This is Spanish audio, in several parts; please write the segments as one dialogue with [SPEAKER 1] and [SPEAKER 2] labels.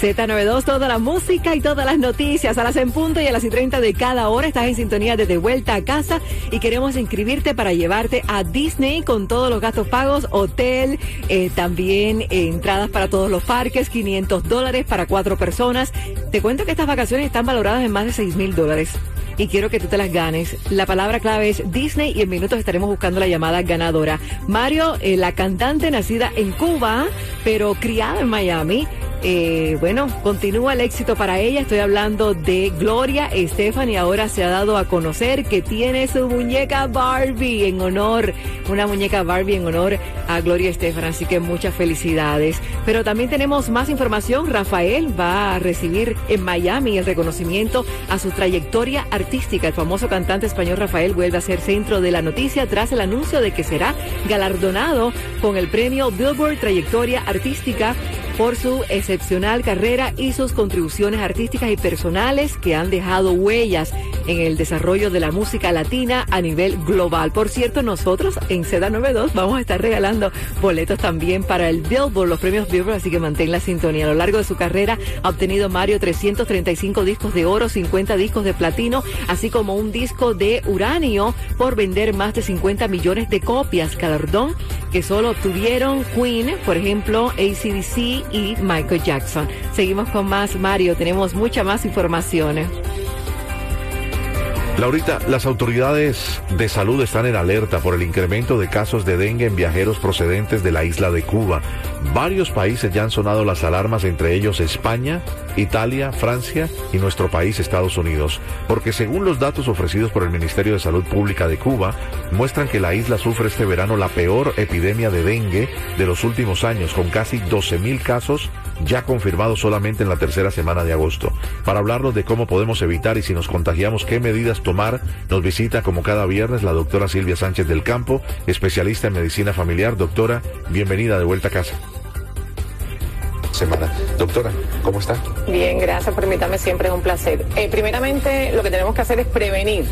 [SPEAKER 1] Z92, toda la música y todas las noticias a las en punto y a las y 30 de cada hora. Estás en sintonía desde vuelta a casa y queremos inscribirte para llevarte a Disney con todos los gastos pagos, hotel, eh, también eh, entradas para todos los parques, 500 dólares para cuatro personas. Te cuento que estas vacaciones están valoradas en más de 6 mil dólares y quiero que tú te las ganes. La palabra clave es Disney y en minutos estaremos buscando la llamada ganadora. Mario, eh, la cantante nacida en Cuba, pero criada en Miami, eh, bueno, continúa el éxito para ella. Estoy hablando de Gloria Estefan y ahora se ha dado a conocer que tiene su muñeca Barbie en honor, una muñeca Barbie en honor a Gloria Estefan. Así que muchas felicidades. Pero también tenemos más información. Rafael va a recibir en Miami el reconocimiento a su trayectoria artística. El famoso cantante español Rafael vuelve a ser centro de la noticia tras el anuncio de que será galardonado con el premio Billboard Trayectoria Artística por su excepcional carrera y sus contribuciones artísticas y personales que han dejado huellas en el desarrollo de la música latina a nivel global. Por cierto, nosotros en Seda 92 vamos a estar regalando boletos también para el Billboard, los premios Billboard, así que mantén la sintonía. A lo largo de su carrera ha obtenido Mario 335 discos de oro, 50 discos de platino, así como un disco de uranio por vender más de 50 millones de copias, galardón que solo obtuvieron Queen, por ejemplo, ACDC y Michael Jackson. Seguimos con más, Mario, tenemos mucha más información.
[SPEAKER 2] Laurita, las autoridades de salud están en alerta por el incremento de casos de dengue en viajeros procedentes de la isla de Cuba. Varios países ya han sonado las alarmas, entre ellos España, Italia, Francia y nuestro país, Estados Unidos, porque según los datos ofrecidos por el Ministerio de Salud Pública de Cuba, muestran que la isla sufre este verano la peor epidemia de dengue de los últimos años, con casi 12.000 casos ya confirmados solamente en la tercera semana de agosto. Para hablarnos de cómo podemos evitar y si nos contagiamos, qué medidas tomar, nos visita como cada viernes la doctora Silvia Sánchez del Campo, especialista en medicina familiar. Doctora, bienvenida de vuelta a casa semana. Doctora, ¿cómo está?
[SPEAKER 3] Bien, gracias. Permítame, siempre es un placer. Eh, primeramente, lo que tenemos que hacer es prevenir.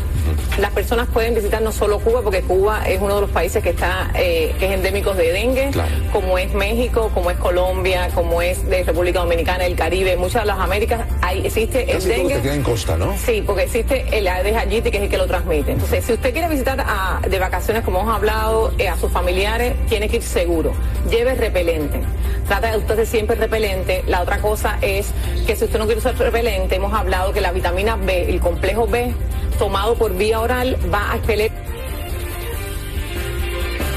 [SPEAKER 3] Las personas pueden visitar no solo Cuba, porque Cuba es uno de los países que está eh, que es endémico de dengue, como es México, como es Colombia, como es de República Dominicana, el Caribe, muchas de las Américas, ahí existe el dengue.
[SPEAKER 2] en costa, ¿no?
[SPEAKER 3] Sí, porque existe el Aedes aegypti, que es el que lo transmite. Entonces, si usted quiere visitar de vacaciones, como hemos hablado, eh, a sus familiares, tiene que ir seguro. Lleve repelente. Trata de usted siempre repelente la otra cosa es que si usted no quiere usar repelente, hemos hablado que la vitamina B, el complejo B, tomado por vía oral, va a expeler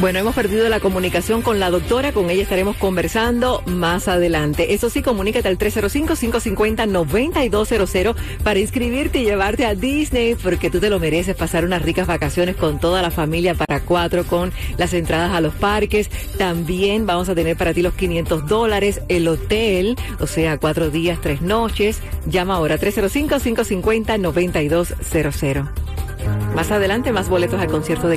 [SPEAKER 1] bueno, hemos perdido la comunicación con la doctora, con ella estaremos conversando más adelante. Eso sí, comunícate al 305-550-9200 para inscribirte y llevarte a Disney, porque tú te lo mereces pasar unas ricas vacaciones con toda la familia para cuatro, con las entradas a los parques. También vamos a tener para ti los 500 dólares, el hotel, o sea, cuatro días, tres noches. Llama ahora 305-550-9200. Más adelante, más boletos al concierto de